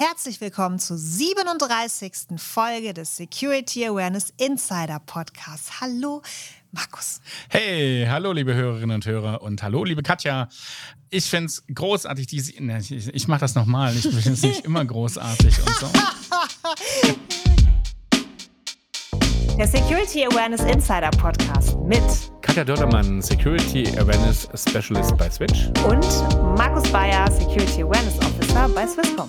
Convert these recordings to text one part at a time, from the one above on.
Herzlich willkommen zur 37. Folge des Security Awareness Insider Podcasts. Hallo, Markus. Hey, hallo, liebe Hörerinnen und Hörer und hallo, liebe Katja. Ich finde es großartig, diese. Ich, ich mache das nochmal. Ich finde es nicht immer großartig und so. Der Security Awareness Insider Podcast mit Katja Dördermann, Security Awareness Specialist bei Switch. Und Markus Bayer, Security Awareness Officer bei Swisscom.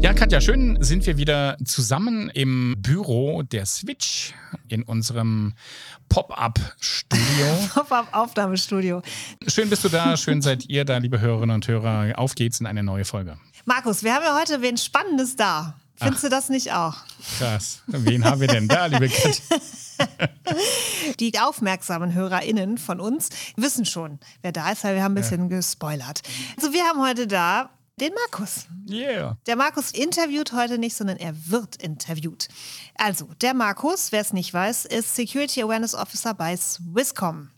Ja, Katja, schön sind wir wieder zusammen im Büro der Switch in unserem Pop-up-Studio. Pop-up-Aufnahmestudio. Schön bist du da, schön seid ihr da, liebe Hörerinnen und Hörer. Auf geht's in eine neue Folge. Markus, wir haben ja heute wen Spannendes da. Findest Ach, du das nicht auch? Krass. Wen haben wir denn da, liebe Katja? Die aufmerksamen HörerInnen von uns wissen schon, wer da ist, weil wir haben ein bisschen ja. gespoilert. Also wir haben heute da den Markus. Yeah. Der Markus interviewt heute nicht, sondern er wird interviewt. Also, der Markus, wer es nicht weiß, ist Security Awareness Officer bei Swisscom.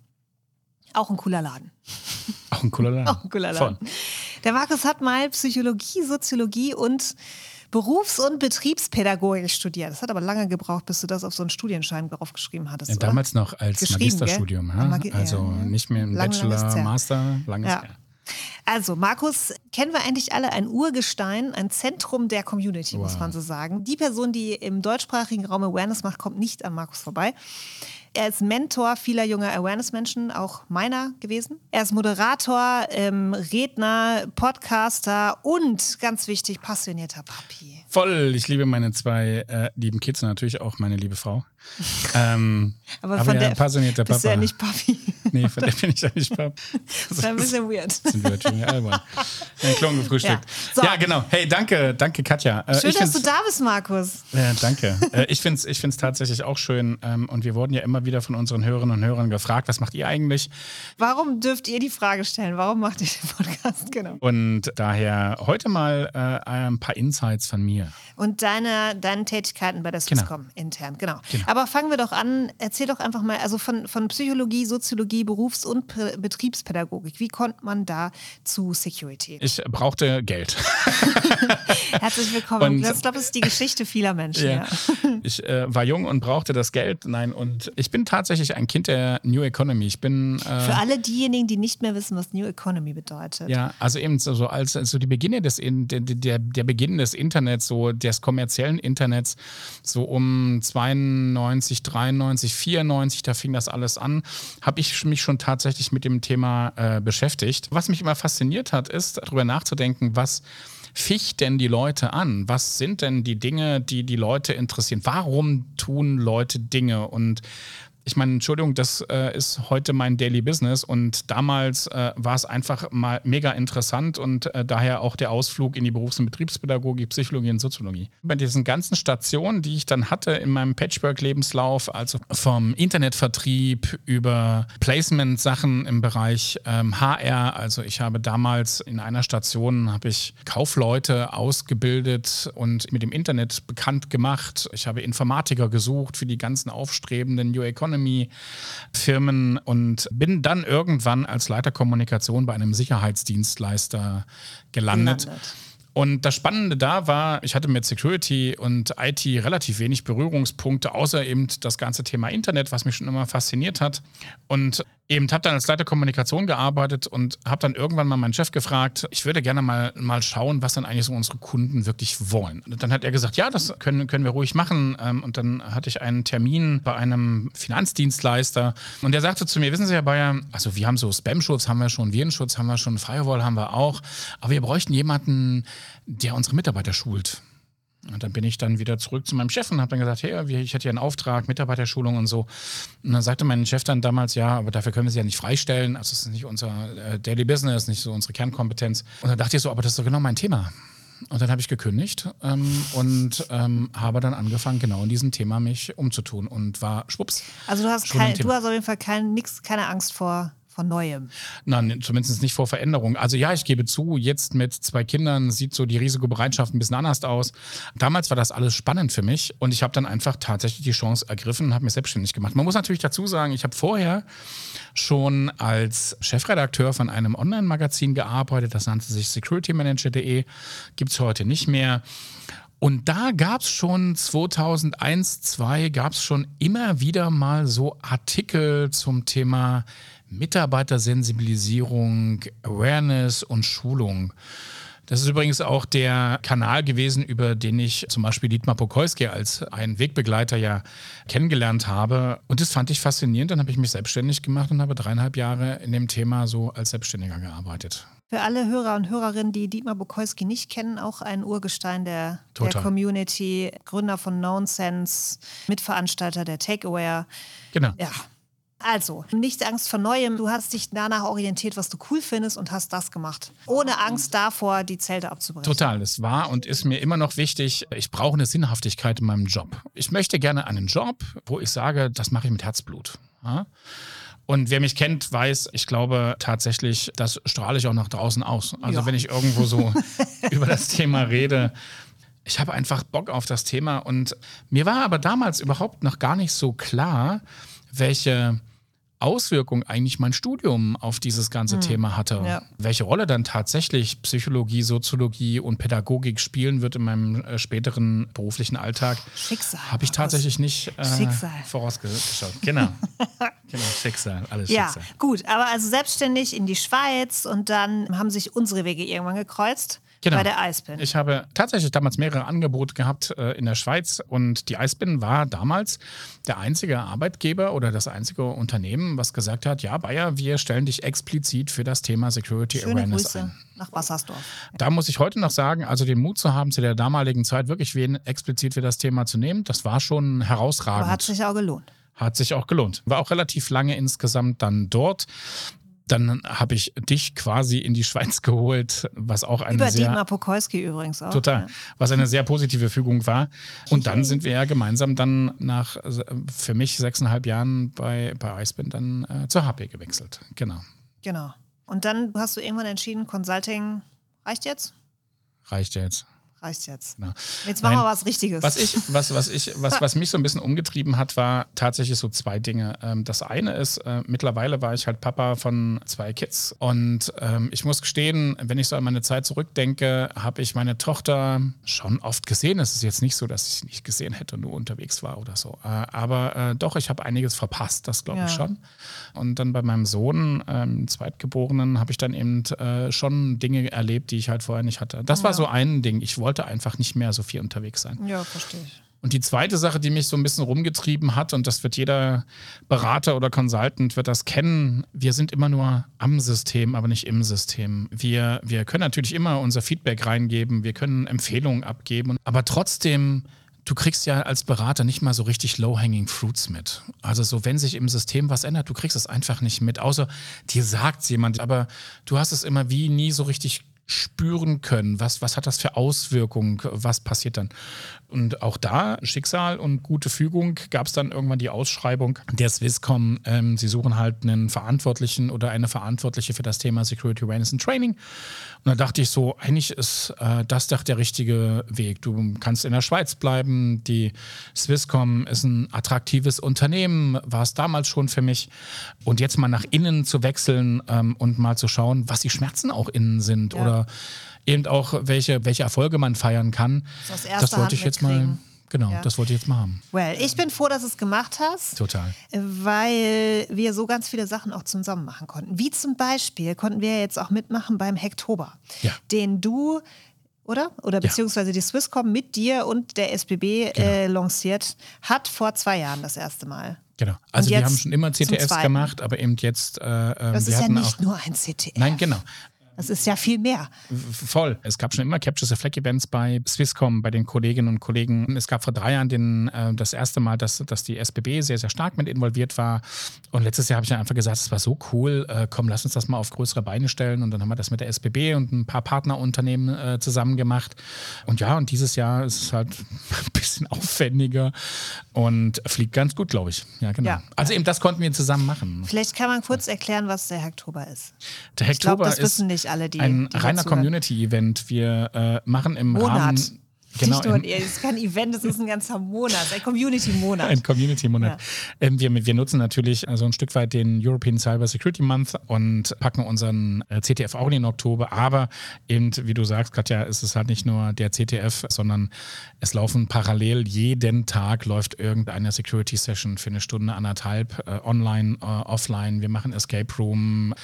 Auch ein cooler Laden. Auch ein cooler Laden. Auch ein cooler Laden. Voll. Der Markus hat mal Psychologie, Soziologie und Berufs- und Betriebspädagogik studiert. Das hat aber lange gebraucht, bis du das auf so einen Studienschein draufgeschrieben hattest. Ja, damals noch als Magisterstudium, ja? also nicht mehr im Bachelor, Master, langes ja. Jahr. Also, Markus kennen wir eigentlich alle ein Urgestein, ein Zentrum der Community, wow. muss man so sagen. Die Person, die im deutschsprachigen Raum Awareness macht, kommt nicht an Markus vorbei. Er ist Mentor vieler junger Awareness-Menschen, auch meiner gewesen. Er ist Moderator, ähm, Redner, Podcaster und ganz wichtig, passionierter Papi. Voll, ich liebe meine zwei äh, lieben Kids und natürlich auch meine liebe Frau. ähm, aber, aber von ja, der passionierter bist Papa. ja nicht Papi. Nee, von der bin ich ja nicht Papi. Das ist ein bisschen weird. Sind wir schon albern. Ein Klon gefrühstückt. Ja. So. ja, genau. Hey, danke, danke Katja. Äh, schön, dass du da bist, Markus. Ja, danke. äh, ich finde es ich find's tatsächlich auch schön ähm, und wir wurden ja immer wieder von unseren Hörerinnen und Hörern gefragt, was macht ihr eigentlich? Warum dürft ihr die Frage stellen? Warum macht ihr den Podcast? Genau. Und daher heute mal äh, ein paar Insights von mir. Und deine, deine Tätigkeiten bei der genau. Swisscom genau. intern, genau. genau. Aber fangen wir doch an. Erzähl doch einfach mal, also von, von Psychologie, Soziologie, Berufs- und P Betriebspädagogik. Wie kommt man da zu Security? Ich brauchte Geld. Herzlich willkommen. Und, ich glaube, das ist die Geschichte vieler Menschen. Ja. Ja. Ich äh, war jung und brauchte das Geld. Nein, und ich bin tatsächlich ein Kind der New Economy. Ich bin. Äh, Für alle diejenigen, die nicht mehr wissen, was New Economy bedeutet. Ja, also eben so als so die Beginne des der, der, der Beginn des Internets, so des kommerziellen Internets, so um 92, 93, 94, da fing das alles an, habe ich mich schon tatsächlich mit dem Thema äh, beschäftigt. Was mich immer fasziniert hat, ist darüber nachzudenken, was ficht denn die Leute an? Was sind denn die Dinge, die die Leute interessieren? Warum tun Leute Dinge? Und ich meine, Entschuldigung, das äh, ist heute mein Daily Business und damals äh, war es einfach mal mega interessant und äh, daher auch der Ausflug in die Berufs- und Betriebspädagogik, Psychologie und Soziologie. Bei diesen ganzen Stationen, die ich dann hatte in meinem Patchwork-Lebenslauf, also vom Internetvertrieb über Placement-Sachen im Bereich ähm, HR, also ich habe damals in einer Station habe ich Kaufleute ausgebildet und mit dem Internet bekannt gemacht. Ich habe Informatiker gesucht für die ganzen aufstrebenden New Economy Economy-Firmen und bin dann irgendwann als Leiter Kommunikation bei einem Sicherheitsdienstleister gelandet. gelandet. Und das Spannende da war, ich hatte mit Security und IT relativ wenig Berührungspunkte, außer eben das ganze Thema Internet, was mich schon immer fasziniert hat. Und eben habe dann als Leiter Kommunikation gearbeitet und habe dann irgendwann mal meinen Chef gefragt, ich würde gerne mal, mal schauen, was dann eigentlich so unsere Kunden wirklich wollen. Und dann hat er gesagt, ja, das können, können wir ruhig machen. Ähm, und dann hatte ich einen Termin bei einem Finanzdienstleister und der sagte zu mir, wissen Sie, Herr Bayer, also wir haben so Spam-Schutz, haben wir schon, Virenschutz haben wir schon, Firewall haben wir auch, aber wir bräuchten jemanden, der unsere Mitarbeiter schult. Und dann bin ich dann wieder zurück zu meinem Chef und habe dann gesagt, hey, ich hätte hier einen Auftrag, Mitarbeiterschulung und so. Und dann sagte mein Chef dann damals, ja, aber dafür können wir sie ja nicht freistellen. Also es ist nicht unser äh, Daily Business, nicht so unsere Kernkompetenz. Und dann dachte ich so, aber das ist doch genau mein Thema. Und dann habe ich gekündigt ähm, und ähm, habe dann angefangen, genau in diesem Thema mich umzutun und war schwupps. Also du hast, kein, du hast auf jeden Fall kein, nix, keine Angst vor von Neuem. Nein, zumindest nicht vor Veränderung. Also ja, ich gebe zu, jetzt mit zwei Kindern sieht so die Risikobereitschaft ein bisschen anders aus. Damals war das alles spannend für mich und ich habe dann einfach tatsächlich die Chance ergriffen und habe mich selbstständig gemacht. Man muss natürlich dazu sagen, ich habe vorher schon als Chefredakteur von einem Online-Magazin gearbeitet, das nannte sich securitymanager.de, gibt es heute nicht mehr. Und da gab es schon 2001, 2002, gab es schon immer wieder mal so Artikel zum Thema Mitarbeitersensibilisierung, Awareness und Schulung. Das ist übrigens auch der Kanal gewesen, über den ich zum Beispiel Dietmar Pokolski als einen Wegbegleiter ja kennengelernt habe. Und das fand ich faszinierend. Dann habe ich mich selbstständig gemacht und habe dreieinhalb Jahre in dem Thema so als Selbstständiger gearbeitet. Für alle Hörer und Hörerinnen, die Dietmar Bukolski nicht kennen, auch ein Urgestein der, der Community, Gründer von Nonsense, Mitveranstalter der Takeaway. Genau. Ja. Also, nicht Angst vor Neuem. Du hast dich danach orientiert, was du cool findest und hast das gemacht. Ohne Angst davor, die Zelte abzubrechen. Total. Es war und ist mir immer noch wichtig. Ich brauche eine Sinnhaftigkeit in meinem Job. Ich möchte gerne einen Job, wo ich sage, das mache ich mit Herzblut. Ja? Und wer mich kennt, weiß, ich glaube tatsächlich, das strahle ich auch nach draußen aus. Also ja. wenn ich irgendwo so über das Thema rede, ich habe einfach Bock auf das Thema. Und mir war aber damals überhaupt noch gar nicht so klar, welche Auswirkung eigentlich mein Studium auf dieses ganze hm. Thema hatte. Ja. Welche Rolle dann tatsächlich Psychologie, Soziologie und Pädagogik spielen wird in meinem äh, späteren beruflichen Alltag, Schicksal. habe ich tatsächlich nicht äh, vorausgeschaut. Genau. genau, Schicksal, alles ja, Schicksal. Gut, aber also selbstständig in die Schweiz und dann haben sich unsere Wege irgendwann gekreuzt. Genau. Bei der Eisbin. Ich habe tatsächlich damals mehrere Angebote gehabt äh, in der Schweiz und die Eisbin war damals der einzige Arbeitgeber oder das einzige Unternehmen, was gesagt hat, ja Bayer, wir stellen dich explizit für das Thema Security Schöne Awareness Grüße ein. nach Wassersdorf. Da muss ich heute noch sagen, also den Mut zu haben, zu der damaligen Zeit wirklich wen explizit für das Thema zu nehmen, das war schon herausragend. Aber hat sich auch gelohnt. Hat sich auch gelohnt. War auch relativ lange insgesamt dann dort. Dann habe ich dich quasi in die Schweiz geholt, was auch eine Über sehr... Dietmar Pokolski übrigens auch. Total. Ja. Was eine sehr positive Fügung war. Und dann sind wir ja gemeinsam dann nach für mich sechseinhalb Jahren bei, bei Icebind dann äh, zur HP gewechselt. Genau. Genau. Und dann hast du irgendwann entschieden, Consulting reicht jetzt? Reicht jetzt reicht jetzt. Ja. Jetzt machen Nein, wir was Richtiges. Was, ich, was, was, ich, was, was mich so ein bisschen umgetrieben hat, war tatsächlich so zwei Dinge. Ähm, das eine ist, äh, mittlerweile war ich halt Papa von zwei Kids und ähm, ich muss gestehen, wenn ich so an meine Zeit zurückdenke, habe ich meine Tochter schon oft gesehen. Es ist jetzt nicht so, dass ich sie nicht gesehen hätte und nur unterwegs war oder so. Äh, aber äh, doch, ich habe einiges verpasst, das glaube ja. ich schon. Und dann bei meinem Sohn, ähm, Zweitgeborenen, habe ich dann eben äh, schon Dinge erlebt, die ich halt vorher nicht hatte. Das ja. war so ein Ding. Ich wollte wollte einfach nicht mehr so viel unterwegs sein. Ja, verstehe ich. Und die zweite Sache, die mich so ein bisschen rumgetrieben hat, und das wird jeder Berater oder Consultant wird das kennen, wir sind immer nur am System, aber nicht im System. Wir, wir können natürlich immer unser Feedback reingeben, wir können Empfehlungen abgeben, aber trotzdem du kriegst ja als Berater nicht mal so richtig low-hanging fruits mit. Also so, wenn sich im System was ändert, du kriegst es einfach nicht mit, außer dir sagt jemand, aber du hast es immer wie nie so richtig spüren können. Was, was hat das für Auswirkungen? Was passiert dann? Und auch da, Schicksal und gute Fügung, gab es dann irgendwann die Ausschreibung der Swisscom. Ähm, sie suchen halt einen Verantwortlichen oder eine Verantwortliche für das Thema Security Awareness and Training. Und da dachte ich so, eigentlich ist äh, das doch der richtige Weg. Du kannst in der Schweiz bleiben. Die Swisscom ist ein attraktives Unternehmen, war es damals schon für mich. Und jetzt mal nach innen zu wechseln ähm, und mal zu schauen, was die Schmerzen auch innen sind ja. oder eben auch, welche, welche Erfolge man feiern kann. Das, das wollte ich jetzt mal. Genau, ja. das wollte ich jetzt mal haben. Well, ich bin froh, dass du es gemacht hast. Total. Weil wir so ganz viele Sachen auch zusammen machen konnten. Wie zum Beispiel konnten wir jetzt auch mitmachen beim Hacktober, ja. den du oder? Oder beziehungsweise die Swisscom mit dir und der SBB genau. äh, lanciert hat vor zwei Jahren das erste Mal. Genau. Also wir haben schon immer CTS gemacht, aber eben jetzt. Äh, ähm, das ist ja nicht nur ein CTS. Nein, genau. Das ist ja viel mehr. Voll. Es gab schon immer Capture the Flag Events bei Swisscom, bei den Kolleginnen und Kollegen. Es gab vor drei Jahren den, äh, das erste Mal, dass, dass die SBB sehr, sehr stark mit involviert war. Und letztes Jahr habe ich dann einfach gesagt, es war so cool, äh, komm, lass uns das mal auf größere Beine stellen. Und dann haben wir das mit der SBB und ein paar Partnerunternehmen äh, zusammen gemacht. Und ja, und dieses Jahr ist es halt ein bisschen aufwendiger und fliegt ganz gut, glaube ich. Ja, genau. Ja. Also eben das konnten wir zusammen machen. Vielleicht kann man kurz erklären, was der Hacktober ist. Der Hacktober ich glaube, das wissen nicht alle, die. Ein die reiner Community-Event. Wir äh, machen im Monat. Rahmen Genau. Nicht nur, es ist kein Event, es ist ein ganzer Monat, ein Community-Monat. Ein Community-Monat. Ja. Ähm, wir, wir, nutzen natürlich so also ein Stück weit den European Cyber Security Month und packen unseren äh, CTF auch in den Oktober. Aber eben, wie du sagst, Katja, ist es halt nicht nur der CTF, sondern es laufen parallel jeden Tag läuft irgendeine Security-Session für eine Stunde, anderthalb, äh, online, äh, offline. Wir machen Escape Room.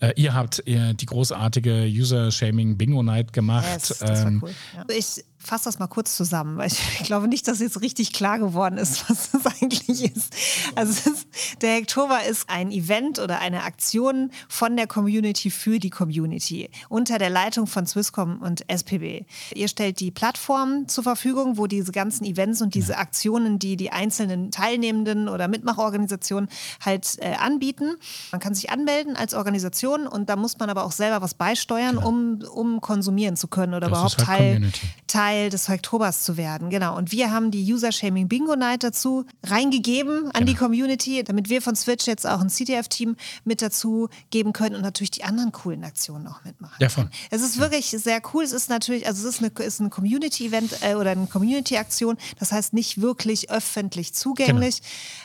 Äh, ihr habt ihr die großartige User-Shaming Bingo Night gemacht. Yes, das war ähm, cool. Ja. Ich fasse das mal kurz zusammen, weil ich glaube nicht, dass jetzt richtig klar geworden ist, was das eigentlich ist. Also ist, der Hacktober ist ein Event oder eine Aktion von der Community für die Community unter der Leitung von Swisscom und SPB. Ihr stellt die Plattform zur Verfügung, wo diese ganzen Events und diese Aktionen, die die einzelnen Teilnehmenden oder Mitmachorganisationen halt äh, anbieten. Man kann sich anmelden als Organisation und da muss man aber auch selber was beisteuern, um, um konsumieren zu können oder das überhaupt halt Teil, Teil Teil des Oktobers zu werden. Genau. Und wir haben die User Shaming Bingo Night dazu reingegeben an genau. die Community, damit wir von Switch jetzt auch ein CTF-Team mit dazu geben können und natürlich die anderen coolen Aktionen auch mitmachen. Ja, voll. Es ist wirklich sehr cool. Es ist natürlich, also es ist, eine, ist ein Community-Event äh, oder eine Community-Aktion. Das heißt nicht wirklich öffentlich zugänglich,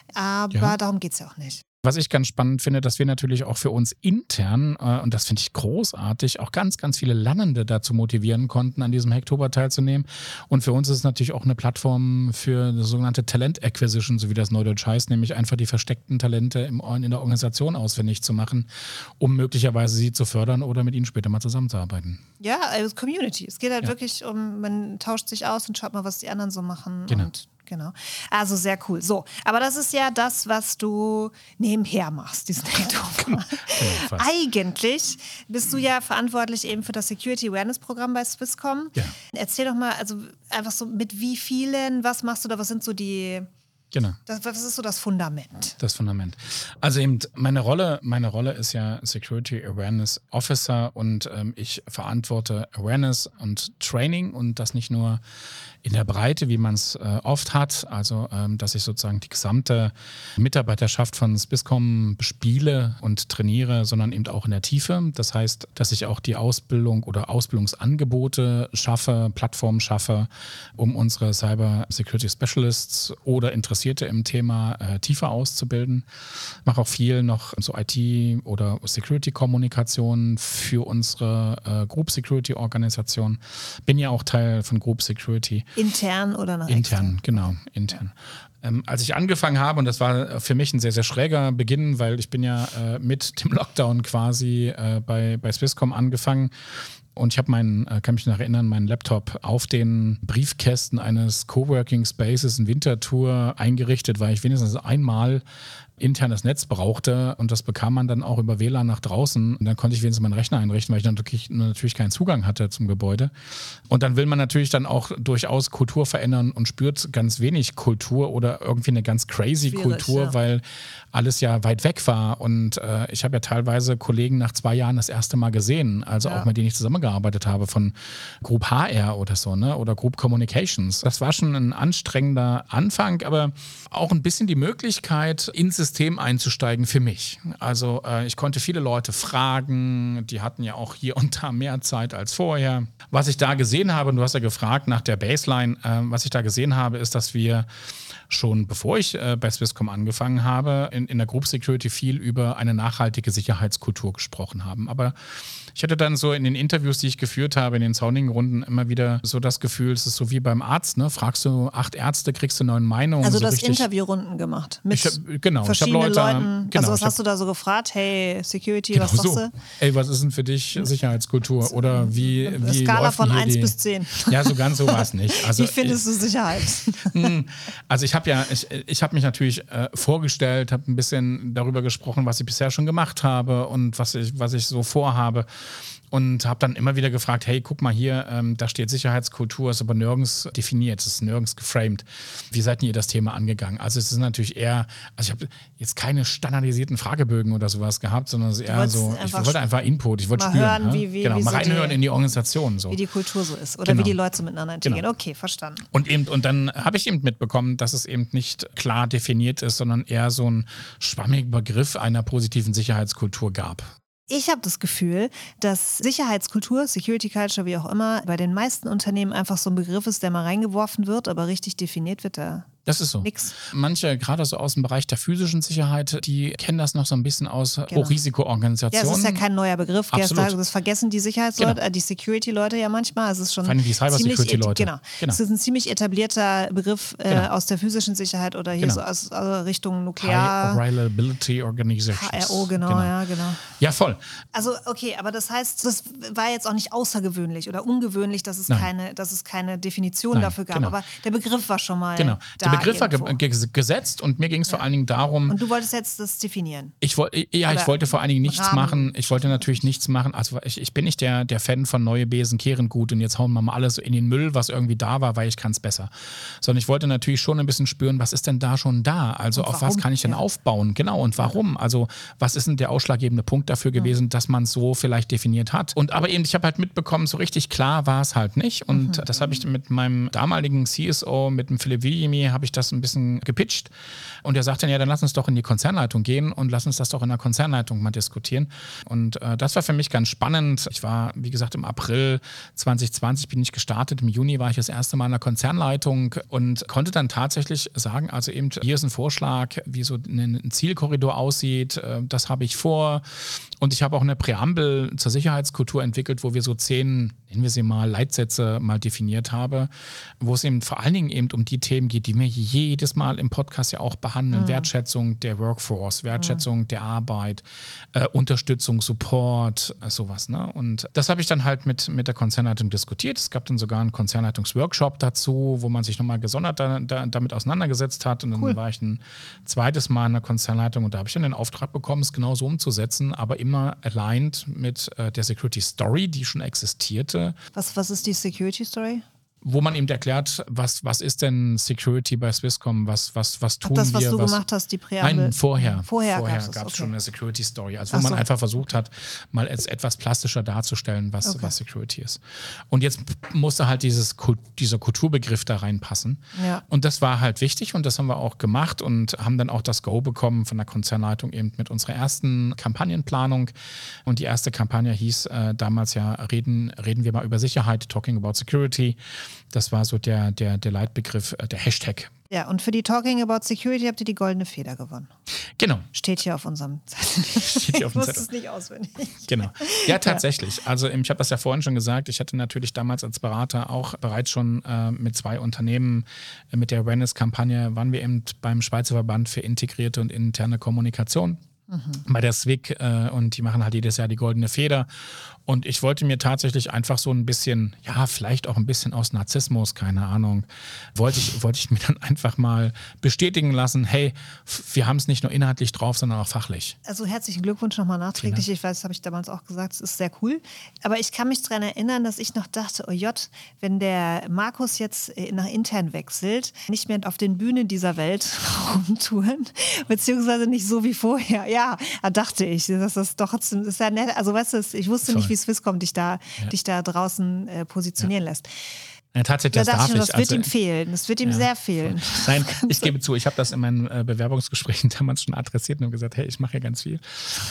genau. aber ja. darum geht es ja auch nicht. Was ich ganz spannend finde, dass wir natürlich auch für uns intern, äh, und das finde ich großartig, auch ganz, ganz viele Lernende dazu motivieren konnten, an diesem Hacktober teilzunehmen. Und für uns ist es natürlich auch eine Plattform für eine sogenannte Talent Acquisition, so wie das Neudeutsch heißt, nämlich einfach die versteckten Talente im, in der Organisation ausfindig zu machen, um möglicherweise sie zu fördern oder mit ihnen später mal zusammenzuarbeiten. Ja, also Community. Es geht halt ja. wirklich um, man tauscht sich aus und schaut mal, was die anderen so machen. Genau. Und Genau. Also sehr cool. So, aber das ist ja das, was du nebenher machst, diesen Genau, Eigentlich bist du ja verantwortlich eben für das Security Awareness Programm bei Swisscom. Ja. Erzähl doch mal, also einfach so mit wie vielen, was machst du da, was sind so die Genau. Das, was ist so das Fundament? Das Fundament. Also eben meine Rolle, meine Rolle ist ja Security Awareness Officer und ähm, ich verantworte Awareness und Training und das nicht nur in der Breite, wie man es äh, oft hat, also ähm, dass ich sozusagen die gesamte Mitarbeiterschaft von Swisscom spiele und trainiere, sondern eben auch in der Tiefe. Das heißt, dass ich auch die Ausbildung oder Ausbildungsangebote schaffe, Plattformen schaffe, um unsere Cyber Security Specialists oder Interessierte im Thema äh, tiefer auszubilden. Ich mache auch viel noch so IT oder Security Kommunikation für unsere äh, Group Security Organisation. Bin ja auch Teil von Group Security. Intern oder nach Intern, extern? genau, intern. Ähm, als ich angefangen habe, und das war für mich ein sehr, sehr schräger Beginn, weil ich bin ja äh, mit dem Lockdown quasi äh, bei, bei Swisscom angefangen. Und ich habe meinen, äh, kann mich noch erinnern, meinen Laptop auf den Briefkästen eines Coworking Spaces in Winterthur eingerichtet, weil ich wenigstens einmal internes Netz brauchte und das bekam man dann auch über WLAN nach draußen. Und dann konnte ich wenigstens meinen Rechner einrichten, weil ich dann natürlich, natürlich keinen Zugang hatte zum Gebäude. Und dann will man natürlich dann auch durchaus Kultur verändern und spürt ganz wenig Kultur oder irgendwie eine ganz crazy Schwierig, Kultur, ja. weil alles ja weit weg war. Und äh, ich habe ja teilweise Kollegen nach zwei Jahren das erste Mal gesehen, also ja. auch mit denen ich zusammengearbeitet habe, von Group HR oder so, ne? Oder Group Communications. Das war schon ein anstrengender Anfang, aber auch ein bisschen die Möglichkeit, ins System einzusteigen für mich. Also äh, ich konnte viele Leute fragen, die hatten ja auch hier und da mehr Zeit als vorher. Was ich da gesehen habe, und du hast ja gefragt nach der Baseline, äh, was ich da gesehen habe, ist, dass wir schon bevor ich äh, bei Swisscom angefangen habe, in, in der Group Security viel über eine nachhaltige Sicherheitskultur gesprochen haben. Aber ich hatte dann so in den Interviews, die ich geführt habe, in den Sounding-Runden immer wieder so das Gefühl, es ist so wie beim Arzt, ne? Fragst du acht Ärzte, kriegst du neun Meinungen. Also so das Interviewrunden gemacht mit hab, genau, verschiedenen Leute, Leuten. Genau, also was hast du da so gefragt? Hey, Security, genau was sagst so. du? Ey, was ist denn für dich Sicherheitskultur? Oder wie, wie Skala von 1 die, bis 10. Ja, so ganz so war es nicht. Also, wie findest du Sicherheit? Hm, also ich habe ja, ich, ich habe mich natürlich äh, vorgestellt, habe ein bisschen darüber gesprochen, was ich bisher schon gemacht habe und was ich, was ich so vorhabe. Und habe dann immer wieder gefragt, hey, guck mal hier, ähm, da steht Sicherheitskultur, ist aber nirgends definiert, ist nirgends geframed. Wie seid ihr das Thema angegangen? Also es ist natürlich eher, also ich habe jetzt keine standardisierten Fragebögen oder sowas gehabt, sondern es ist eher so, ich wollte einfach Input, ich wollte spüren. Hören, wie, wie, genau, wie mal so reinhören die, in die Organisation. So. Wie die Kultur so ist oder genau. wie die Leute so miteinander integrieren. Genau. Okay, verstanden. Und eben, und dann habe ich eben mitbekommen, dass es eben nicht klar definiert ist, sondern eher so ein schwammiger Begriff einer positiven Sicherheitskultur gab. Ich habe das Gefühl, dass Sicherheitskultur, Security Culture, wie auch immer, bei den meisten Unternehmen einfach so ein Begriff ist, der mal reingeworfen wird, aber richtig definiert wird er das ist so. Nix. Manche, gerade so aus dem Bereich der physischen Sicherheit, die kennen das noch so ein bisschen aus genau. Hochrisikoorganisationen. Ja, das ist ja kein neuer Begriff. Absolut. Das vergessen die Sicherheitsleute, genau. äh, die Security-Leute ja manchmal. Es ist schon Vor allem die Cyber-Security-Leute. Genau. genau. Es ist ein ziemlich etablierter Begriff äh, genau. aus der physischen Sicherheit oder hier genau. so aus, aus Richtung Nuklear. High Reliability Organizations. HRO, genau, genau, ja, genau. Ja, voll. Also, okay, aber das heißt, das war jetzt auch nicht außergewöhnlich oder ungewöhnlich, dass es, keine, dass es keine Definition Nein, dafür gab. Genau. Aber der Begriff war schon mal. Genau. Der Begriff war gesetzt und mir ging es ja. vor allen Dingen darum. Und du wolltest jetzt das definieren? Ich wollte, ja, Oder ich wollte vor allen Dingen nichts Rahmen. machen. Ich wollte natürlich nichts machen. Also ich, ich bin nicht der, der Fan von neue Besen kehren gut und jetzt hauen wir mal alles in den Müll, was irgendwie da war, weil ich kann es besser. Sondern ich wollte natürlich schon ein bisschen spüren, was ist denn da schon da? Also auf was kann ich denn ja. aufbauen? Genau. Und warum? Also was ist denn der ausschlaggebende Punkt dafür gewesen, dass man es so vielleicht definiert hat? Und aber eben, ich habe halt mitbekommen, so richtig klar war es halt nicht. Und mhm. das habe ich mit meinem damaligen CSO, mit dem Philipp Williemi, habe ich das ein bisschen gepitcht. Und er sagte, ja, dann lass uns doch in die Konzernleitung gehen und lass uns das doch in der Konzernleitung mal diskutieren. Und äh, das war für mich ganz spannend. Ich war, wie gesagt, im April 2020 bin ich gestartet. Im Juni war ich das erste Mal in der Konzernleitung und konnte dann tatsächlich sagen, also eben, hier ist ein Vorschlag, wie so ein Zielkorridor aussieht. Äh, das habe ich vor. Und ich habe auch eine Präambel zur Sicherheitskultur entwickelt, wo wir so zehn, nennen wir sie mal, Leitsätze mal definiert haben, wo es eben vor allen Dingen eben um die Themen geht, die wir jedes Mal im Podcast ja auch behandeln. Mhm. Wertschätzung der Workforce, Wertschätzung mhm. der Arbeit, äh, Unterstützung, Support, äh, sowas. Ne? Und das habe ich dann halt mit, mit der Konzernleitung diskutiert. Es gab dann sogar einen Konzernleitungsworkshop dazu, wo man sich nochmal gesondert da, da, damit auseinandergesetzt hat. Und dann cool. war ich ein zweites Mal in der Konzernleitung und da habe ich dann den Auftrag bekommen, es genauso umzusetzen, aber immer aligned mit äh, der Security Story, die schon existierte. Was, was ist die Security Story? Wo man eben erklärt, was, was ist denn Security bei Swisscom, was, was, was tun das, wir. Das, was du was, gemacht hast, die Präambel? Nein, vorher. Vorher, vorher gab es okay. schon eine Security Story. Also wo Ach man so. einfach versucht hat, mal etwas plastischer darzustellen, was, okay. was Security ist. Und jetzt musste halt dieses, dieser Kulturbegriff da reinpassen. Ja. Und das war halt wichtig und das haben wir auch gemacht und haben dann auch das Go bekommen von der Konzernleitung eben mit unserer ersten Kampagnenplanung. Und die erste Kampagne hieß äh, damals ja, reden, reden wir mal über Sicherheit, Talking about Security. Das war so der, der, der Leitbegriff, äh, der Hashtag. Ja, und für die Talking About Security habt ihr die goldene Feder gewonnen. Genau. Steht hier auf unserem Zettel. Steht hier auf dem Zettel. es nicht auswendig. Genau. Ja, tatsächlich. Also ich habe das ja vorhin schon gesagt. Ich hatte natürlich damals als Berater auch bereits schon äh, mit zwei Unternehmen äh, mit der Awareness-Kampagne waren wir eben beim Schweizer Verband für integrierte und interne Kommunikation mhm. bei der SWIC äh, und die machen halt jedes Jahr die goldene Feder. Und ich wollte mir tatsächlich einfach so ein bisschen, ja, vielleicht auch ein bisschen aus Narzissmus, keine Ahnung, wollte ich, wollte ich mir dann einfach mal bestätigen lassen, hey, wir haben es nicht nur inhaltlich drauf, sondern auch fachlich. Also herzlichen Glückwunsch nochmal nachträglich. Ich weiß, das habe ich damals auch gesagt, es ist sehr cool. Aber ich kann mich daran erinnern, dass ich noch dachte, oh J, wenn der Markus jetzt äh, nach intern wechselt, nicht mehr auf den Bühnen dieser Welt rumtouren, beziehungsweise nicht so wie vorher. Ja, dachte ich, dass das doch trotzdem, ist ja nett. Also weißt du, ich wusste Voll. nicht, wie Swisscom dich da, ja. dich da draußen äh, positionieren ja. lässt. Ja, tatsächlich, da das darf ich. Das wird also, ihm fehlen. Das wird ihm ja, sehr fehlen. Nein, ich gebe zu, ich habe das in meinen äh, Bewerbungsgesprächen damals schon adressiert und gesagt, hey, ich mache hier ganz viel.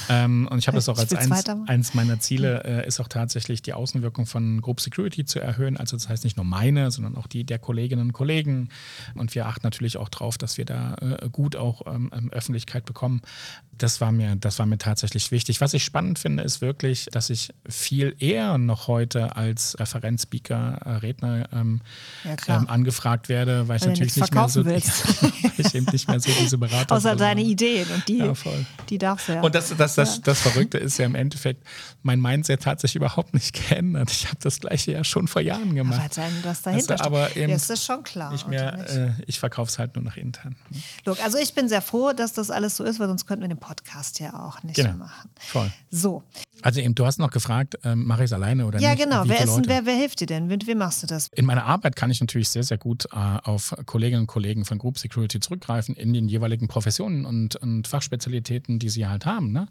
Ähm, und ich habe das auch als eins, eins, meiner Ziele, äh, ist auch tatsächlich die Außenwirkung von Group Security zu erhöhen. Also das heißt nicht nur meine, sondern auch die der Kolleginnen und Kollegen. Und wir achten natürlich auch darauf, dass wir da äh, gut auch ähm, ähm, Öffentlichkeit bekommen. Das war, mir, das war mir tatsächlich wichtig. Was ich spannend finde, ist wirklich, dass ich viel eher noch heute als Referenzspeaker, äh, Redner ähm, ja, ähm, angefragt werde, weil, weil ich natürlich nicht mehr so ich eben nicht mehr so diese Berater Außer deine Ideen und die, ja, die darfst du ja. Und das, das, das, das Verrückte ist ja im Endeffekt, mein Mindset hat sich überhaupt nicht geändert. Ich habe das gleiche ja schon vor Jahren gemacht. Aber was dahinter also, aber eben das ist schon klar. Nicht mehr? Äh, ich verkaufe es halt nur nach intern. Look, also ich bin sehr froh, dass das alles so ist, weil sonst könnten wir den Podcast ja auch nicht genau. machen. Voll. So, Also eben, du hast noch gefragt, ähm, mache ich es alleine oder ja, nicht? Ja, genau. Wer, ist, wer, wer hilft dir denn? Mit wem machst du das? In meiner Arbeit kann ich natürlich sehr, sehr gut äh, auf Kolleginnen und Kollegen von Group Security zurückgreifen in den jeweiligen Professionen und, und Fachspezialitäten, die sie halt haben. Ne?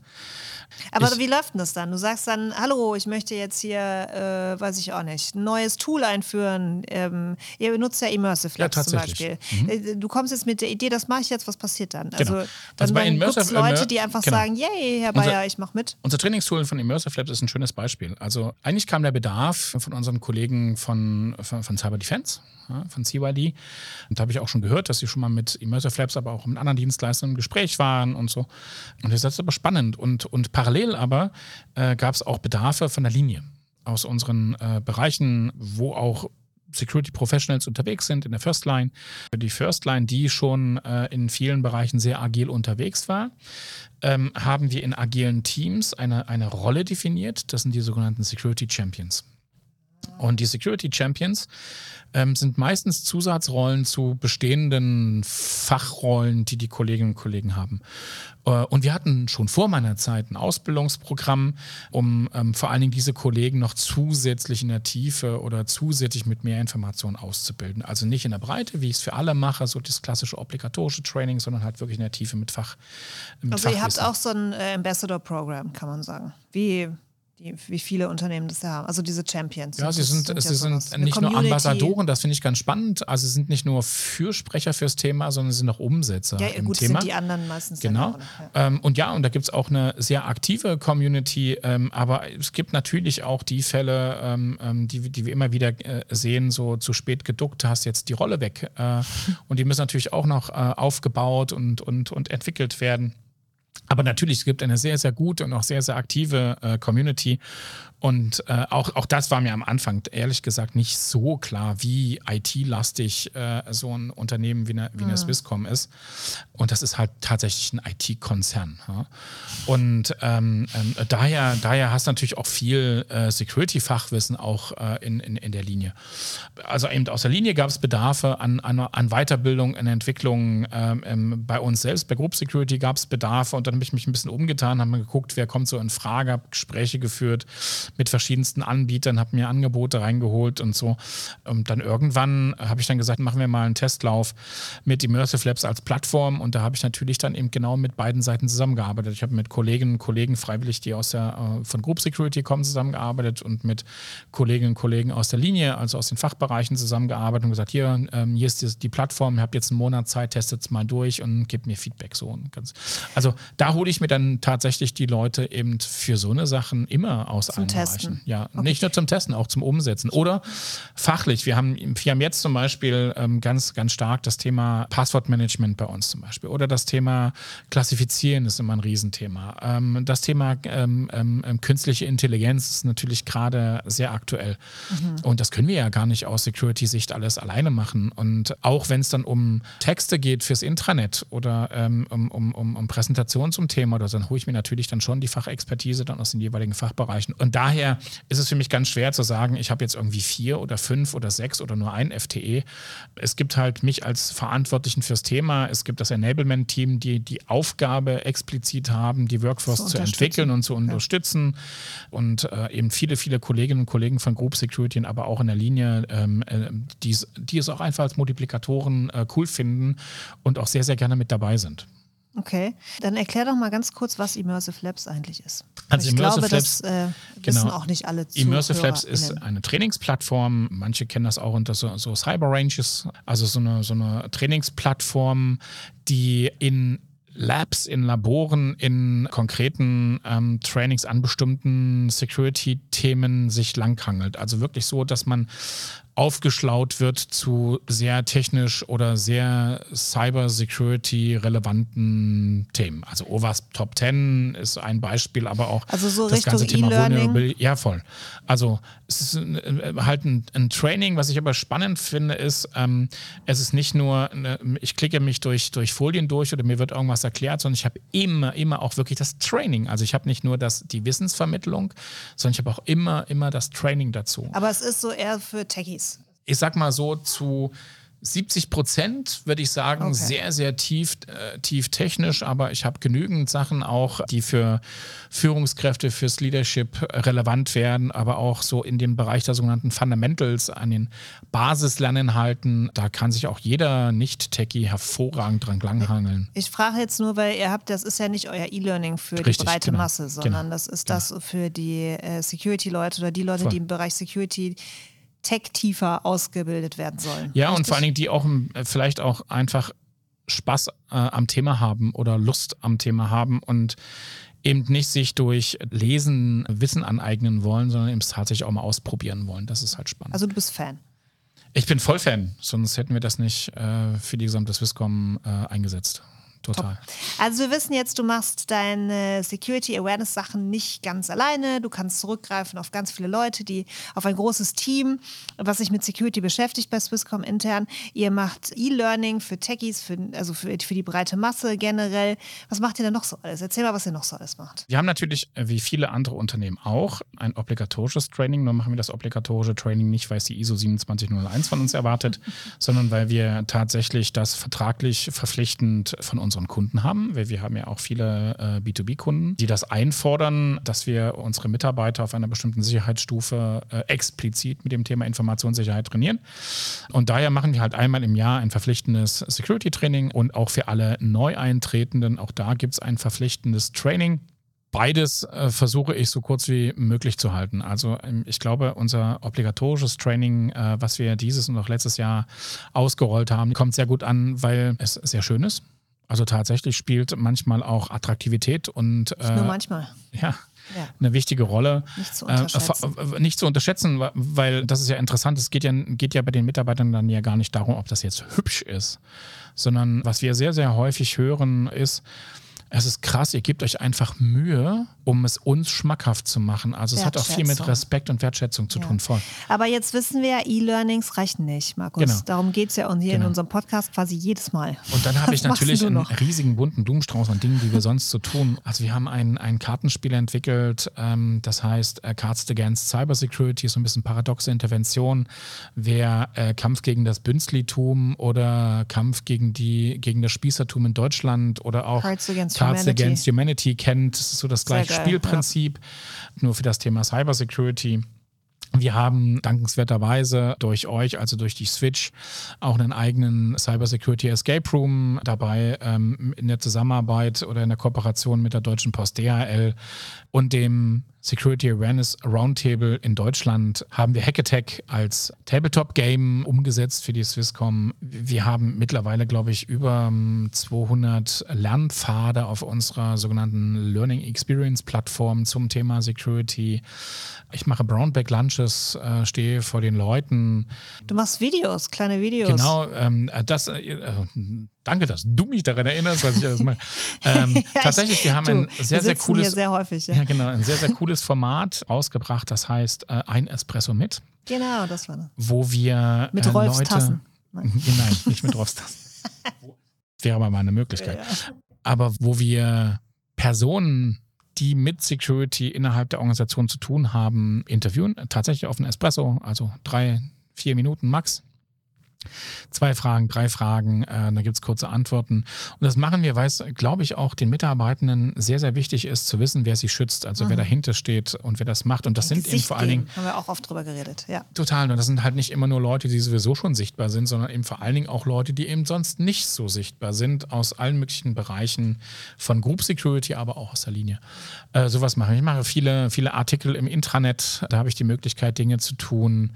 Aber ich, wie läuft denn das dann? Du sagst dann, hallo, ich möchte jetzt hier, äh, weiß ich auch nicht, ein neues Tool einführen. Ähm, ihr benutzt ja Immersive Labs ja, zum Beispiel. Mhm. Äh, du kommst jetzt mit der Idee, das mache ich jetzt, was passiert dann? Genau. Also, also dann, dann gibt es Leute, die einfach genau. sagen, yay, Herr Bayer, unser, ich mache mit. Unser Trainingstool von Immersive Labs ist ein schönes Beispiel. Also eigentlich kam der Bedarf von unseren Kollegen von, von, von Cyber Defense, ja, von CYD. Und da habe ich auch schon gehört, dass sie schon mal mit Immersive Labs, aber auch mit anderen Dienstleistern im Gespräch waren und so. Und das ist aber spannend. Und, und parallel aber äh, gab es auch Bedarfe von der Linie aus unseren äh, Bereichen, wo auch Security Professionals unterwegs sind in der First Line. Die First Line, die schon äh, in vielen Bereichen sehr agil unterwegs war, ähm, haben wir in agilen Teams eine, eine Rolle definiert. Das sind die sogenannten Security Champions. Und die Security Champions ähm, sind meistens Zusatzrollen zu bestehenden Fachrollen, die die Kolleginnen und Kollegen haben. Äh, und wir hatten schon vor meiner Zeit ein Ausbildungsprogramm, um ähm, vor allen Dingen diese Kollegen noch zusätzlich in der Tiefe oder zusätzlich mit mehr Informationen auszubilden. Also nicht in der Breite, wie ich es für alle mache, so das klassische obligatorische Training, sondern halt wirklich in der Tiefe mit Fach. Mit also ihr habt auch so ein äh, Ambassador-Programm, kann man sagen. Wie die, wie viele Unternehmen das ja haben. Also diese Champions. Ja, sie sind, sind, sie ja sind nicht nur Ambassadoren, das finde ich ganz spannend. Also sie sind nicht nur Fürsprecher fürs Thema, sondern sie sind auch Umsetzer ja, im gut, Thema. sind die anderen meistens. Genau. Auch, ja. Ähm, und ja, und da gibt es auch eine sehr aktive Community, ähm, aber es gibt natürlich auch die Fälle, ähm die, die wir immer wieder äh, sehen, so zu spät geduckt, hast jetzt die Rolle weg. Äh, und die müssen natürlich auch noch äh, aufgebaut und, und, und entwickelt werden. Aber natürlich, es gibt eine sehr, sehr gute und auch sehr, sehr aktive äh, Community. Und äh, auch, auch das war mir am Anfang ehrlich gesagt nicht so klar, wie IT-lastig äh, so ein Unternehmen wie eine, wie eine mhm. Swisscom ist. Und das ist halt tatsächlich ein IT-Konzern. Ja? Und ähm, ähm, daher, daher hast du natürlich auch viel äh, Security-Fachwissen auch äh, in, in, in der Linie. Also eben aus der Linie gab es Bedarfe an, an, an Weiterbildung, an Entwicklung. Ähm, ähm, bei uns selbst, bei Group Security gab es Bedarfe und dann habe ich mich ein bisschen umgetan, habe mir geguckt, wer kommt so in Frage, habe Gespräche geführt mit verschiedensten Anbietern, habe mir Angebote reingeholt und so. Und dann irgendwann habe ich dann gesagt, machen wir mal einen Testlauf mit Immersive Labs als Plattform und da habe ich natürlich dann eben genau mit beiden Seiten zusammengearbeitet. Ich habe mit Kolleginnen und Kollegen freiwillig, die aus der, äh, von Group Security kommen, zusammengearbeitet und mit Kolleginnen und Kollegen aus der Linie, also aus den Fachbereichen zusammengearbeitet und gesagt, hier, ähm, hier ist die, die Plattform, ihr habt jetzt einen Monat Zeit, testet es mal durch und gebt mir Feedback. So. also da hole ich mir dann tatsächlich die Leute eben für so eine Sachen immer aus zum allen Testen. Ja, okay. nicht nur zum Testen, auch zum Umsetzen. Oder fachlich. Wir haben, wir haben jetzt zum Beispiel ähm, ganz, ganz stark das Thema Passwortmanagement bei uns zum Beispiel. Oder das Thema Klassifizieren ist immer ein Riesenthema. Ähm, das Thema ähm, ähm, ähm künstliche Intelligenz ist natürlich gerade sehr aktuell. Mhm. Und das können wir ja gar nicht aus Security-Sicht alles alleine machen. Und auch wenn es dann um Texte geht fürs Intranet oder ähm, um, um, um, um Präsentationen zum Thema oder so, dann hole ich mir natürlich dann schon die Fachexpertise dann aus den jeweiligen Fachbereichen. Und daher ist es für mich ganz schwer zu sagen, ich habe jetzt irgendwie vier oder fünf oder sechs oder nur ein FTE. Es gibt halt mich als Verantwortlichen fürs Thema. Es gibt das Enablement-Team, die die Aufgabe explizit haben, die Workforce zu, zu entwickeln und zu unterstützen. Ja. Und äh, eben viele, viele Kolleginnen und Kollegen von Group Security, aber auch in der Linie, ähm, äh, die, die es auch einfach als Multiplikatoren äh, cool finden und auch sehr, sehr gerne mit dabei sind. Okay, dann erklär doch mal ganz kurz, was Immersive Labs eigentlich ist. Also ich Immersive glaube, Labs, das äh, wissen genau. auch nicht alle Immersive Labs ist eine Trainingsplattform. Manche kennen das auch unter so, so Cyber Ranges, also so eine, so eine Trainingsplattform, die in Labs, in Laboren, in konkreten ähm, Trainings an bestimmten Security-Themen sich langhangelt. Also wirklich so, dass man aufgeschlaut wird zu sehr technisch oder sehr Cyber-Security-relevanten Themen. Also OWASP Top 10 ist ein Beispiel, aber auch also so das Richtung ganze Thema Vulnerability. Ja, voll. Also es ist äh, halt ein, ein, Training, was ich aber spannend finde, ist, ähm, es ist nicht nur, eine, ich klicke mich durch, durch Folien durch oder mir wird irgendwas erklärt, sondern ich habe immer, immer auch wirklich das Training. Also ich habe nicht nur das, die Wissensvermittlung, sondern ich habe auch immer, immer das Training dazu. Aber es ist so eher für Techies ich sag mal so, zu 70 Prozent, würde ich sagen, okay. sehr, sehr tief, äh, tief technisch, aber ich habe genügend Sachen auch, die für Führungskräfte, fürs Leadership relevant werden, aber auch so in dem Bereich der sogenannten Fundamentals, an den Basislernenhalten. Da kann sich auch jeder Nicht-Techie hervorragend dran langhangeln. Ich frage jetzt nur, weil ihr habt, das ist ja nicht euer E-Learning für Richtig, die breite genau, Masse, sondern genau, das ist genau. das für die äh, Security-Leute oder die Leute, Voll. die im Bereich Security Tech tiefer ausgebildet werden sollen. Ja, Richtig? und vor allen Dingen, die auch äh, vielleicht auch einfach Spaß äh, am Thema haben oder Lust am Thema haben und eben nicht sich durch Lesen Wissen aneignen wollen, sondern eben tatsächlich auch mal ausprobieren wollen. Das ist halt spannend. Also du bist Fan. Ich bin voll Fan, sonst hätten wir das nicht äh, für die gesamte Swisscom äh, eingesetzt total. Top. Also wir wissen jetzt, du machst deine Security Awareness Sachen nicht ganz alleine. Du kannst zurückgreifen auf ganz viele Leute, die auf ein großes Team, was sich mit Security beschäftigt bei Swisscom intern. Ihr macht E-Learning für Techies, für, also für, für die breite Masse generell. Was macht ihr denn noch so alles? Erzähl mal, was ihr noch so alles macht. Wir haben natürlich, wie viele andere Unternehmen auch, ein obligatorisches Training. Nur machen wir das obligatorische Training nicht, weil es die ISO 27001 von uns erwartet, sondern weil wir tatsächlich das vertraglich verpflichtend von uns unseren Kunden haben. Wir, wir haben ja auch viele äh, B2B-Kunden, die das einfordern, dass wir unsere Mitarbeiter auf einer bestimmten Sicherheitsstufe äh, explizit mit dem Thema Informationssicherheit trainieren. Und daher machen wir halt einmal im Jahr ein verpflichtendes Security-Training und auch für alle Neueintretenden, auch da gibt es ein verpflichtendes Training. Beides äh, versuche ich so kurz wie möglich zu halten. Also ähm, ich glaube, unser obligatorisches Training, äh, was wir dieses und auch letztes Jahr ausgerollt haben, kommt sehr gut an, weil es sehr schön ist. Also tatsächlich spielt manchmal auch Attraktivität und äh, nur manchmal. Ja, ja. eine wichtige Rolle. Nicht zu unterschätzen. Äh, nicht zu unterschätzen, weil das ist ja interessant. Es geht ja, geht ja bei den Mitarbeitern dann ja gar nicht darum, ob das jetzt hübsch ist, sondern was wir sehr, sehr häufig hören ist, es ist krass, ihr gebt euch einfach Mühe, um es uns schmackhaft zu machen. Also es hat auch viel mit Respekt und Wertschätzung zu ja. tun. Voll. Aber jetzt wissen wir ja, E-Learnings reichen nicht, Markus. Genau. Darum geht es ja hier genau. in unserem Podcast quasi jedes Mal. Und dann habe ich natürlich einen riesigen bunten Blumenstrauß an Dingen, die wir sonst so tun. Also wir haben ein, ein Kartenspiel entwickelt, ähm, das heißt äh, Cards Against Cybersecurity, so ein bisschen paradoxe Intervention. Wer äh, Kampf gegen das Bünzlitum oder Kampf gegen, die, gegen das Spießertum in Deutschland oder auch Cards Against Cards Humanity. Against Humanity kennt. Das ist so das gleiche Spielprinzip, ja. nur für das Thema Cybersecurity. Wir haben dankenswerterweise durch euch, also durch die Switch, auch einen eigenen Cybersecurity Escape Room dabei ähm, in der Zusammenarbeit oder in der Kooperation mit der Deutschen Post DHL und dem Security Awareness Roundtable in Deutschland haben wir Hackattack als Tabletop-Game umgesetzt für die Swisscom. Wir haben mittlerweile, glaube ich, über 200 ähm, Lernpfade auf unserer sogenannten Learning Experience Plattform zum Thema Security. Ich mache Brownback Lunches, äh, stehe vor den Leuten. Du machst Videos, kleine Videos. Genau, ähm, das, äh, äh danke, dass du mich daran erinnerst, was ich alles mache. Ähm, ja, tatsächlich, wir haben du, ein sehr, sehr cooles. Sehr häufig, ja. ja. genau, ein sehr, sehr cooles Format rausgebracht, das heißt äh, Ein Espresso mit. Genau, das war das. Wo wir. Mit äh, Rolfs Leute, Tassen. Nein. Nein, nicht mit Rolfs Tassen. Wäre aber mal eine Möglichkeit. Ja. Aber wo wir Personen die mit Security innerhalb der Organisation zu tun haben, interviewen. Tatsächlich auf einen Espresso, also drei, vier Minuten max. Zwei Fragen, drei Fragen, äh, da gibt es kurze Antworten. Und das machen wir, weil es, glaube ich, auch den Mitarbeitenden sehr, sehr wichtig ist, zu wissen, wer sie schützt, also mhm. wer dahinter steht und wer das macht. Und das Ein sind Gesicht eben vor allen Dingen. Haben wir auch oft drüber geredet, ja. Total. Und das sind halt nicht immer nur Leute, die sowieso schon sichtbar sind, sondern eben vor allen Dingen auch Leute, die eben sonst nicht so sichtbar sind, aus allen möglichen Bereichen von Group Security, aber auch aus der Linie. Äh, sowas mache ich. Ich mache viele, viele Artikel im Intranet, da habe ich die Möglichkeit, Dinge zu tun.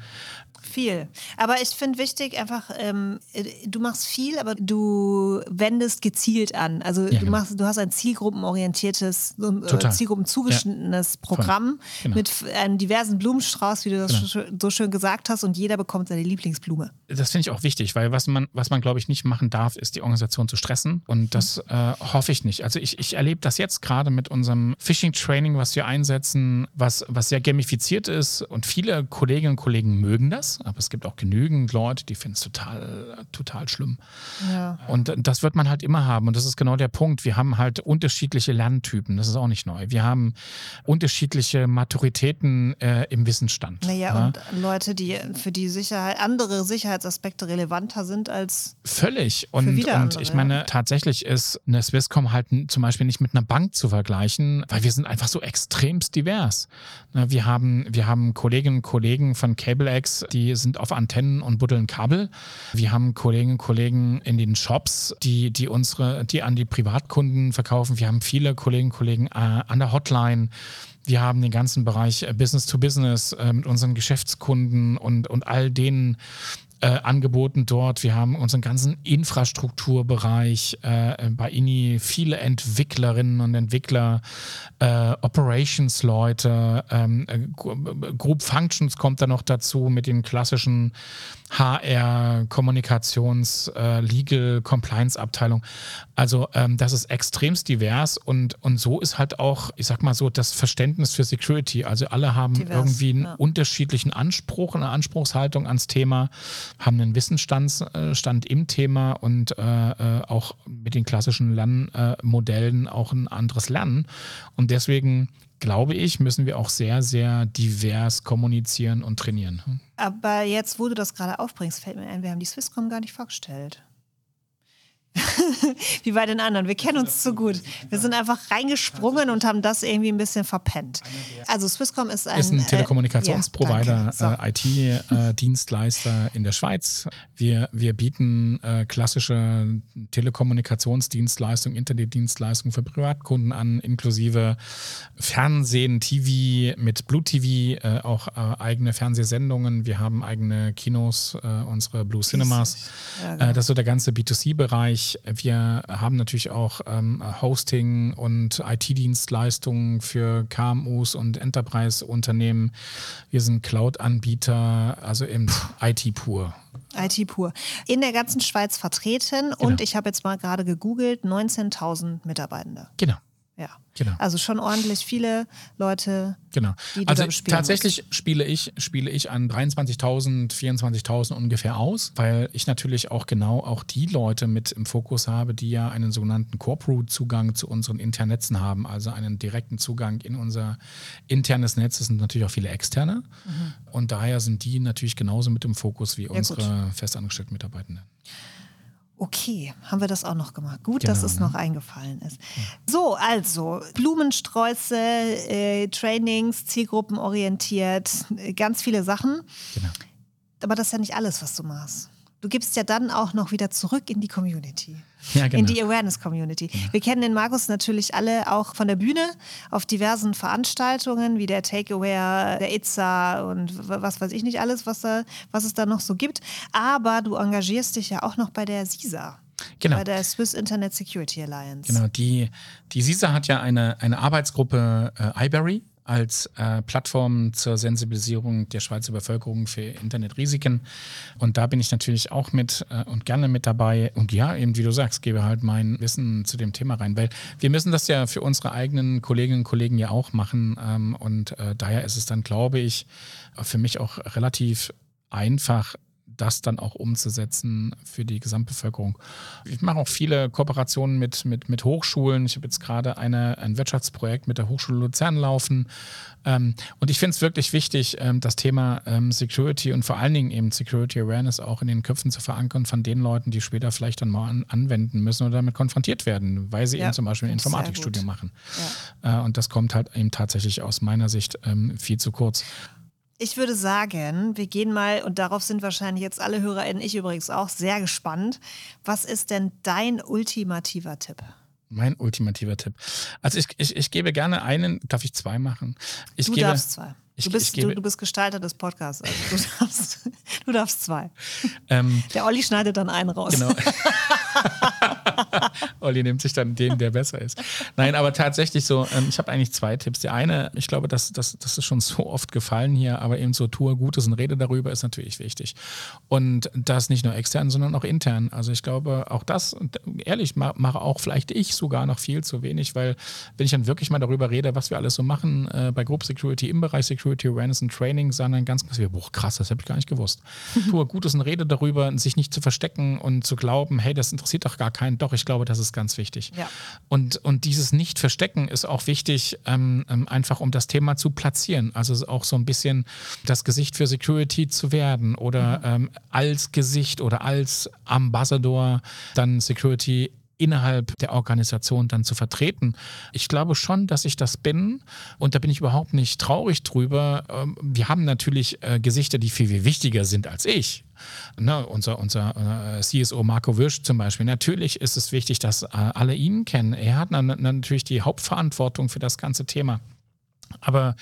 Viel. Aber ich finde wichtig einfach, ähm, du machst viel, aber du wendest gezielt an. Also ja, du, genau. machst, du hast ein zielgruppenorientiertes, äh, zielgruppenzugeschnittenes ja. Programm genau. mit einem diversen Blumenstrauß, wie du das genau. so schön gesagt hast, und jeder bekommt seine Lieblingsblume. Das finde ich auch wichtig, weil was man, was man glaube ich, nicht machen darf, ist die Organisation zu stressen. Und das mhm. äh, hoffe ich nicht. Also ich, ich erlebe das jetzt gerade mit unserem Phishing-Training, was wir einsetzen, was, was sehr gamifiziert ist. Und viele Kolleginnen und Kollegen mögen das aber es gibt auch genügend Leute, die finden es total, total schlimm. Ja. Und das wird man halt immer haben. Und das ist genau der Punkt. Wir haben halt unterschiedliche Lerntypen. Das ist auch nicht neu. Wir haben unterschiedliche Maturitäten äh, im Wissensstand. Naja, ja? und Leute, die für die Sicherheit, andere Sicherheits Sicherheitsaspekte relevanter sind als. Völlig. Und, und ich meine, tatsächlich ist eine Swisscom halt zum Beispiel nicht mit einer Bank zu vergleichen, weil wir sind einfach so extremst divers. Wir haben, wir haben Kolleginnen und Kollegen von CableX, die sind auf Antennen und buddeln Kabel. Wir haben Kolleginnen und Kollegen in den Shops, die, die unsere, die an die Privatkunden verkaufen. Wir haben viele Kolleginnen und Kollegen äh, an der Hotline. Wir haben den ganzen Bereich äh, Business to Business äh, mit unseren Geschäftskunden und, und all den äh, Angeboten dort. Wir haben unseren ganzen Infrastrukturbereich äh, bei INI, viele Entwicklerinnen und Entwickler, äh, Operations-Leute, ähm, äh, Group Functions kommt da noch dazu mit den klassischen HR, Kommunikations-, äh, Legal, Compliance-Abteilung. Also ähm, das ist extremst divers und, und so ist halt auch, ich sag mal so, das Verständnis für Security. Also alle haben divers, irgendwie einen ja. unterschiedlichen Anspruch, eine Anspruchshaltung ans Thema haben einen Wissensstand äh, im Thema und äh, äh, auch mit den klassischen Lernmodellen auch ein anderes Lernen. Und deswegen glaube ich, müssen wir auch sehr, sehr divers kommunizieren und trainieren. Aber jetzt, wo du das gerade aufbringst, fällt mir ein, wir haben die Swisscom gar nicht vorgestellt. Wie bei den anderen. Wir kennen uns zu gut. Wir sind einfach reingesprungen und haben das irgendwie ein bisschen verpennt. Also Swisscom ist ein, ist ein äh, Telekommunikationsprovider, äh, ja, so. IT-Dienstleister in der Schweiz. Wir, wir bieten äh, klassische Telekommunikationsdienstleistungen, Internetdienstleistungen für Privatkunden an, inklusive Fernsehen, TV mit Blue TV, äh, auch äh, eigene Fernsehsendungen. Wir haben eigene Kinos, äh, unsere Blue Cinemas. Ja, genau. das ist so der ganze B2C-Bereich. Bereich. Wir haben natürlich auch ähm, Hosting und IT-Dienstleistungen für KMUs und Enterprise-Unternehmen. Wir sind Cloud-Anbieter, also im IT pur. IT pur. In der ganzen Schweiz vertreten genau. und ich habe jetzt mal gerade gegoogelt, 19.000 Mitarbeitende. Genau. Genau. Also schon ordentlich viele Leute. Genau. Die also tatsächlich musst. spiele ich, spiele ich an 23.000, 24.000 ungefähr aus, weil ich natürlich auch genau auch die Leute mit im Fokus habe, die ja einen sogenannten Corporate-Zugang zu unseren internen Netzen haben, also einen direkten Zugang in unser internes Netz. Das sind natürlich auch viele externe. Mhm. Und daher sind die natürlich genauso mit im Fokus wie ja, unsere gut. festangestellten Mitarbeitenden. Okay, haben wir das auch noch gemacht. Gut, genau, dass es ne? noch eingefallen ist. So, also Blumensträuße, äh, Trainings, zielgruppenorientiert, äh, ganz viele Sachen. Genau. Aber das ist ja nicht alles, was du machst. Du gibst ja dann auch noch wieder zurück in die Community. Ja, genau. In die Awareness-Community. Genau. Wir kennen den Markus natürlich alle auch von der Bühne auf diversen Veranstaltungen, wie der Takeaway, der Itza und was weiß ich nicht alles, was, da, was es da noch so gibt. Aber du engagierst dich ja auch noch bei der SISA. Genau. Bei der Swiss Internet Security Alliance. Genau, die, die SISA hat ja eine, eine Arbeitsgruppe äh, iBerry, als äh, Plattform zur Sensibilisierung der Schweizer Bevölkerung für Internetrisiken. Und da bin ich natürlich auch mit äh, und gerne mit dabei. Und ja, eben wie du sagst, gebe halt mein Wissen zu dem Thema rein, weil wir müssen das ja für unsere eigenen Kolleginnen und Kollegen ja auch machen. Ähm, und äh, daher ist es dann, glaube ich, für mich auch relativ einfach, das dann auch umzusetzen für die Gesamtbevölkerung. Ich mache auch viele Kooperationen mit, mit, mit Hochschulen. Ich habe jetzt gerade eine, ein Wirtschaftsprojekt mit der Hochschule Luzern laufen. Ähm, und ich finde es wirklich wichtig, ähm, das Thema ähm, Security und vor allen Dingen eben Security Awareness auch in den Köpfen zu verankern von den Leuten, die später vielleicht dann mal an, anwenden müssen oder damit konfrontiert werden, weil sie ja, eben zum Beispiel ein Informatikstudium machen. Ja. Äh, und das kommt halt eben tatsächlich aus meiner Sicht ähm, viel zu kurz. Ich würde sagen, wir gehen mal, und darauf sind wahrscheinlich jetzt alle HörerInnen, ich übrigens auch, sehr gespannt. Was ist denn dein ultimativer Tipp? Mein ultimativer Tipp. Also ich, ich, ich gebe gerne einen, darf ich zwei machen? Ich du gebe, darfst zwei. Ich, du, bist, gebe, du, du, bist Gestalter des Podcasts. Also du, darfst, du darfst zwei. Ähm, Der Olli schneidet dann einen raus. Genau. Olli nimmt sich dann den, der besser ist. Nein, aber tatsächlich so, ähm, ich habe eigentlich zwei Tipps. Der eine, ich glaube, das, das, das ist schon so oft gefallen hier, aber eben so tue Gutes und rede darüber ist natürlich wichtig. Und das nicht nur extern, sondern auch intern. Also ich glaube, auch das, ehrlich, mache auch vielleicht ich sogar noch viel zu wenig, weil wenn ich dann wirklich mal darüber rede, was wir alles so machen äh, bei Group Security im Bereich Security Awareness und Training, sondern ganz, ganz, boah, krass, das habe ich gar nicht gewusst. tue Gutes und rede darüber, sich nicht zu verstecken und zu glauben, hey, das interessiert doch gar keinen. Doch, ich glaube, das ist ganz wichtig. Ja. Und, und dieses Nicht-Verstecken ist auch wichtig, ähm, ähm, einfach um das Thema zu platzieren. Also auch so ein bisschen das Gesicht für Security zu werden oder mhm. ähm, als Gesicht oder als Ambassador dann Security innerhalb der Organisation dann zu vertreten. Ich glaube schon, dass ich das bin und da bin ich überhaupt nicht traurig drüber. Ähm, wir haben natürlich äh, Gesichter, die viel, viel wichtiger sind als ich. Ne, unser unser äh, CSO Marco Wirsch zum Beispiel. Natürlich ist es wichtig, dass äh, alle ihn kennen. Er hat natürlich die Hauptverantwortung für das ganze Thema. Aber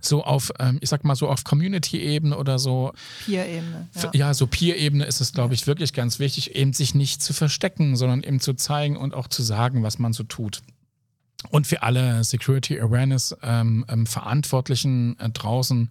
so auf, ähm, ich sag mal so auf Community-Ebene oder so. Peer-Ebene. Ja. ja. so Peer-Ebene ist es, glaube ich, wirklich ganz wichtig, eben sich nicht zu verstecken, sondern eben zu zeigen und auch zu sagen, was man so tut. Und für alle Security Awareness ähm, ähm, Verantwortlichen äh, draußen,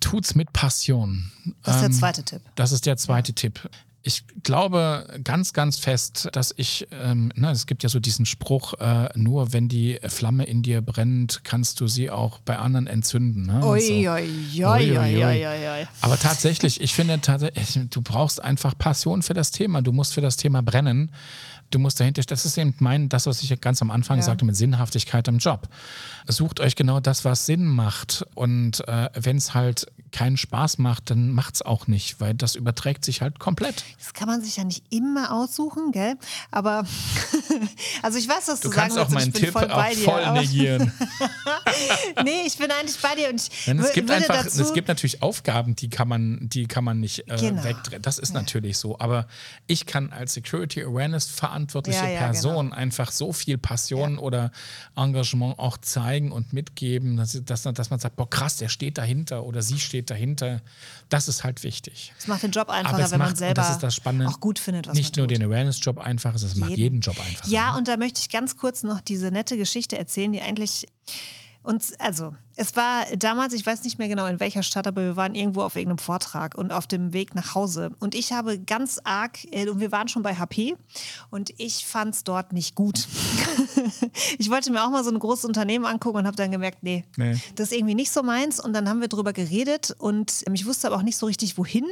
tut's mit Passion. Das ist der ähm, zweite Tipp. Das ist der zweite. Tipp ich glaube ganz, ganz fest, dass ich, ähm, na, es gibt ja so diesen Spruch, äh, nur wenn die Flamme in dir brennt, kannst du sie auch bei anderen entzünden. Ne? Ui, so. ui, ui, Aber tatsächlich, ich finde, du brauchst einfach Passion für das Thema. Du musst für das Thema brennen du musst dahinter, das ist eben mein, das, was ich ganz am Anfang ja. sagte mit Sinnhaftigkeit im Job. Sucht euch genau das, was Sinn macht. Und äh, wenn es halt keinen Spaß macht, dann macht es auch nicht, weil das überträgt sich halt komplett. Das kann man sich ja nicht immer aussuchen, gell? Aber also ich weiß, was du, du kannst sagen auch meinen Tipp voll auch voll negieren. nee, ich bin eigentlich bei dir und ich es gibt einfach, es gibt natürlich Aufgaben, die kann man, die kann man nicht äh, genau. wegdrehen. Das ist ja. natürlich so. Aber ich kann als Security Awareness verantwortliche ja, ja, Person genau. einfach so viel Passion oder Engagement auch zeigen und mitgeben, dass, dass, dass man sagt, boah krass, der steht dahinter oder sie steht dahinter. Das ist halt wichtig. Es macht den Job einfacher, wenn macht, man selber das ist das Spannende, auch gut findet, was Nicht nur tut. den Awareness-Job einfacher, es macht jeden Job einfacher. Ja, und da möchte ich ganz kurz noch diese nette Geschichte erzählen, die eigentlich und also, es war damals, ich weiß nicht mehr genau in welcher Stadt, aber wir waren irgendwo auf irgendeinem Vortrag und auf dem Weg nach Hause. Und ich habe ganz arg, äh, und wir waren schon bei HP und ich fand es dort nicht gut. ich wollte mir auch mal so ein großes Unternehmen angucken und habe dann gemerkt, nee, nee, das ist irgendwie nicht so meins. Und dann haben wir drüber geredet und ich wusste aber auch nicht so richtig, wohin.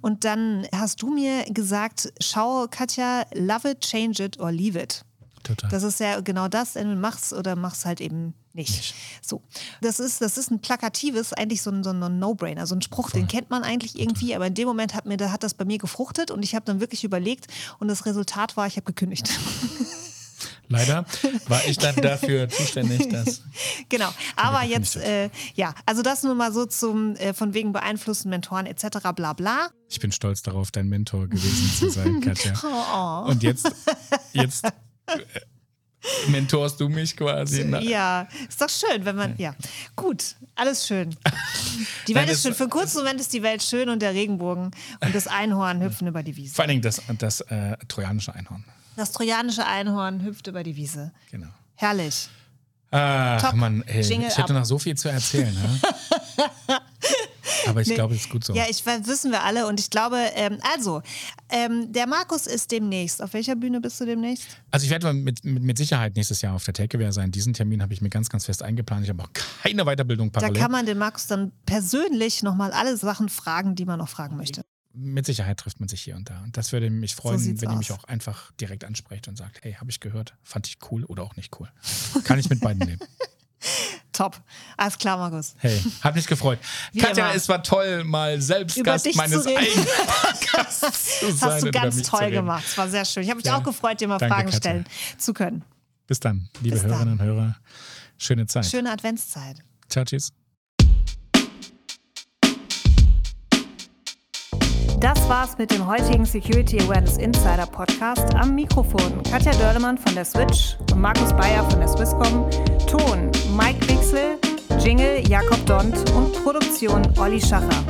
Und dann hast du mir gesagt, schau, Katja, love it, change it or leave it. Total. Das ist ja genau das, entweder mach's oder mach's halt eben nicht. nicht. So. Das ist, das ist ein plakatives, eigentlich so ein, so ein No-Brainer, so ein Spruch, Voll. den kennt man eigentlich irgendwie, Total. aber in dem Moment hat, mir, da hat das bei mir gefruchtet und ich habe dann wirklich überlegt und das Resultat war, ich habe gekündigt. Leider war ich dann dafür zuständig, dass. Genau, aber jetzt, äh, ja, also das nur mal so zum äh, von wegen beeinflussen, Mentoren etc. bla bla. Ich bin stolz darauf, dein Mentor gewesen zu sein, Katja. Oh. Und jetzt, jetzt mentorst du mich quasi. Ne? Ja, ist doch schön, wenn man, ja. Gut, alles schön. Die Welt Nein, ist schön. Für einen kurzen Moment ist die Welt schön und der Regenbogen und das Einhorn hüpfen über die Wiese. Vor allen Dingen das, das äh, trojanische Einhorn. Das trojanische Einhorn hüpft über die Wiese. Genau. Herrlich. Ach, Top. Mann, ey, ich hätte ab. noch so viel zu erzählen. Aber ich nee. glaube, es ist gut so. Ja, ich wissen wir alle und ich glaube, ähm, also, ähm, der Markus ist demnächst. Auf welcher Bühne bist du demnächst? Also ich werde mit, mit, mit Sicherheit nächstes Jahr auf der Takeaware sein. Diesen Termin habe ich mir ganz, ganz fest eingeplant. Ich habe auch keine Weiterbildung parallel. Da kann man den Markus dann persönlich nochmal alle Sachen fragen, die man noch fragen möchte. Mit Sicherheit trifft man sich hier und da. Und das würde mich freuen, so wenn ihr mich auch einfach direkt ansprecht und sagt, hey, habe ich gehört, fand ich cool oder auch nicht cool. Kann ich mit beiden leben. Top. Alles klar, Markus. Hey, hat mich gefreut. Wie Katja, immer. es war toll, mal selbst Über Gast meines eigenen Podcasts zu sein. Hast du ganz toll gemacht. Es war sehr schön. Ich habe mich ja. auch gefreut, dir mal Danke, Fragen Katja. stellen zu können. Bis dann, liebe Bis Hörerinnen dann. und Hörer. Schöne Zeit. Schöne Adventszeit. Ciao, tschüss. Das war's mit dem heutigen Security Awareness Insider Podcast. Am Mikrofon Katja Dörlemann von der Switch und Markus Bayer von der Swisscom. Ton Mike Wixel, Jingle Jakob Dont und Produktion Olli Schacher.